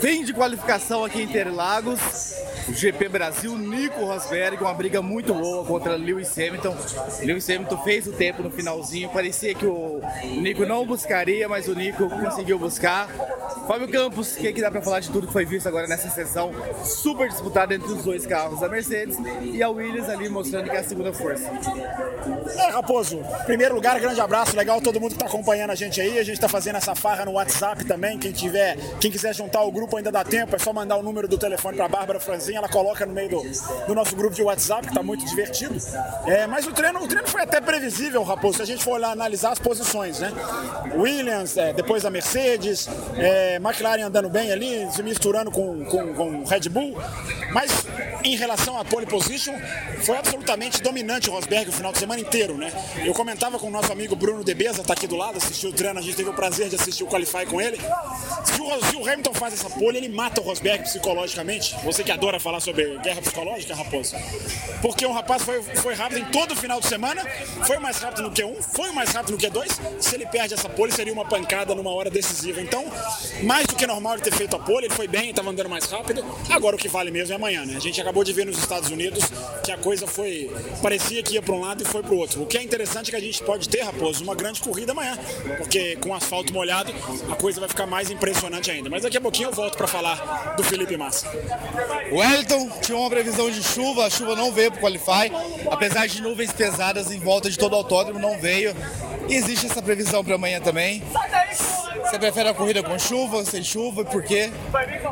Fim de qualificação aqui em Interlagos. GP Brasil, Nico Rosberg, uma briga muito boa contra Lewis Hamilton. Lewis Hamilton fez o tempo no finalzinho, parecia que o Nico não buscaria, mas o Nico conseguiu buscar. Fábio Campos, o que, que dá para falar de tudo que foi visto agora nessa sessão super disputada entre os dois carros da Mercedes e a Williams ali mostrando que é a segunda força? É, Raposo, primeiro lugar, grande abraço, legal todo mundo que está acompanhando a gente aí. A gente está fazendo essa farra no WhatsApp também. Quem tiver, quem quiser juntar o grupo ainda dá tempo, é só mandar o número do telefone para Bárbara Franzinha, ela coloca no meio do, do nosso grupo de WhatsApp, que está muito divertido. É, mas o treino, o treino foi até previsível, Raposo, se a gente for olhar, analisar as posições, né? Williams, é, depois a Mercedes, é, McLaren andando bem ali, se misturando com, com, com Red Bull. Mas em relação à pole position, foi absolutamente dominante o Rosberg o final de semana inteiro, né? Eu comentava com o nosso amigo Bruno Debeza, tá aqui do lado, assistiu o treino, a gente teve o prazer de assistir o Qualify com ele. Se o, se o Hamilton faz essa pole, ele mata o Rosberg psicologicamente. Você que adora falar sobre guerra psicológica, Raposo. Porque o rapaz foi, foi rápido em todo o final de semana, foi mais rápido no Q1, foi mais rápido no Q2. Se ele perde essa pole, seria uma pancada numa hora decisiva. Então, mais do que normal ele ter feito a pole, ele foi bem, estava andando mais rápido. Agora o que vale mesmo é amanhã, né? A gente acabou de ver nos Estados Unidos que a coisa foi. parecia que ia para um lado e foi para o outro. O que é interessante é que a gente pode ter, Raposo, uma grande corrida amanhã, porque com asfalto molhado a coisa vai ficar mais impressionante ainda. Mas daqui a pouquinho eu volto para falar do Felipe Massa. Wellington tinha uma previsão de chuva, a chuva não veio para o Qualify, apesar de nuvens pesadas em volta de todo o autódromo, não veio. E existe essa previsão para amanhã também. Você prefere a corrida com chuva, sem chuva e por quê?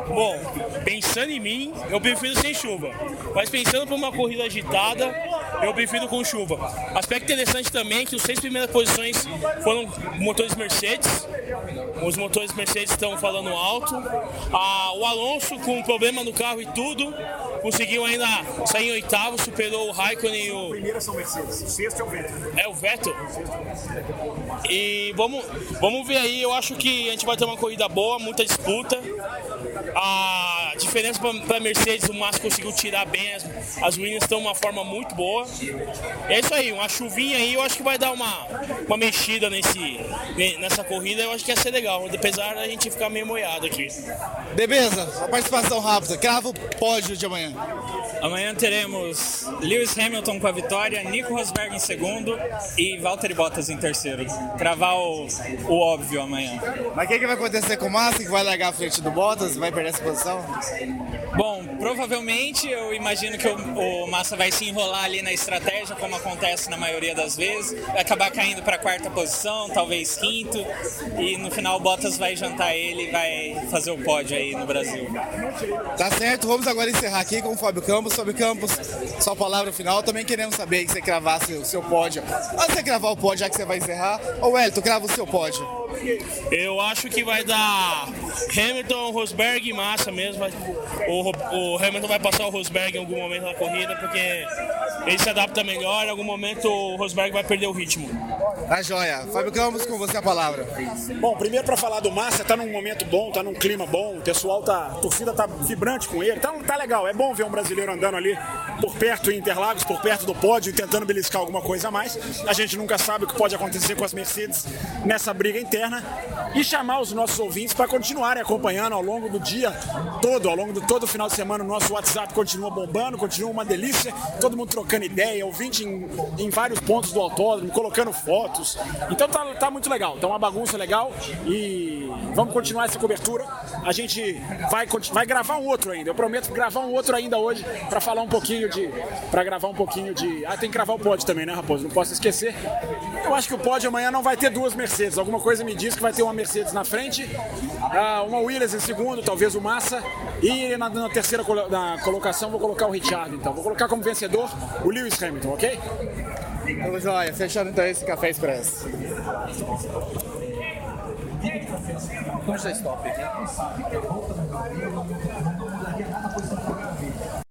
Bom, pensando em mim, eu prefiro sem chuva. Mas pensando para uma corrida agitada, eu prefiro com chuva. Aspecto interessante também é que os seis primeiras posições foram motores Mercedes. Os motores Mercedes estão falando alto. Ah, o Alonso, com problema no carro e tudo, conseguiu ainda sair em oitavo, superou o Raikkonen e o. Primeira são Mercedes, o sexto é o Vettel. É o Vettel. E vamos, vamos ver aí, eu acho que a gente vai ter uma corrida boa, muita disputa. A diferença para a Mercedes, o Massa conseguiu tirar bem, as, as Williams estão uma forma muito boa. É isso aí, uma chuvinha aí, eu acho que vai dar uma, uma mexida nesse, nessa corrida, eu acho que ia ser legal, apesar da gente ficar meio moiado aqui. Beleza, a participação rápida, crava o pódio de amanhã. Amanhã teremos Lewis Hamilton com a vitória, Nico Rosberg em segundo e Valtteri Bottas em terceiro. Cravar o, o óbvio amanhã. Mas o que, que vai acontecer com o Massa, que vai largar à frente do Bottas, vai perder essa posição? Bom, provavelmente eu imagino que o, o, Massa vai se enrolar ali na estratégia, como acontece na maioria das vezes, vai acabar caindo para a quarta posição, talvez quinto, e no final o Bottas vai jantar ele e vai fazer o pódio aí no Brasil. Tá certo, vamos agora encerrar aqui com o Fábio Campos. Fábio Campos, sua palavra final. Também queremos saber que você cravasse o seu pódio. Antes de você cravar o pódio, já que você vai encerrar, ô Elton, crava o seu pódio. Eu acho que vai dar Hamilton, Rosberg e Massa mesmo. O, o Hamilton vai passar o Rosberg em algum momento da corrida, porque ele se adapta melhor. Em algum momento o Rosberg vai perder o ritmo. Tá joia. Fábio Campos, com você a palavra. Bom, primeiro para falar do Massa, tá num momento bom, tá num clima bom, o pessoal tá, a torcida tá vibrante com ele, então tá legal, é bom ver um brasileiro andando ali por perto em Interlagos, por perto do pódio, tentando beliscar alguma coisa a mais. A gente nunca sabe o que pode acontecer com as Mercedes nessa briga interna e chamar os nossos ouvintes para continuarem acompanhando ao longo do dia todo, ao longo de todo o final de semana, o nosso WhatsApp continua bombando, continua uma delícia, todo mundo trocando ideia, ouvinte em, em vários pontos do autódromo, colocando fotos. Então tá, tá muito legal, tá uma bagunça legal e vamos continuar essa cobertura. A gente vai, vai gravar um outro ainda. Eu prometo gravar um outro ainda hoje para falar um pouquinho de. para gravar um pouquinho de. Ah, tem que gravar o pódio também, né, Raposo? Não posso esquecer. Eu acho que o pódio amanhã não vai ter duas Mercedes. Alguma coisa me diz que vai ter uma Mercedes na frente, ah, uma Williams em segundo, talvez o Massa. E na, na terceira na colocação vou colocar o Richard, então. Vou colocar como vencedor o Lewis Hamilton, ok? Vamos lá, fechando então esse café expresso. Vamos dar stop aqui.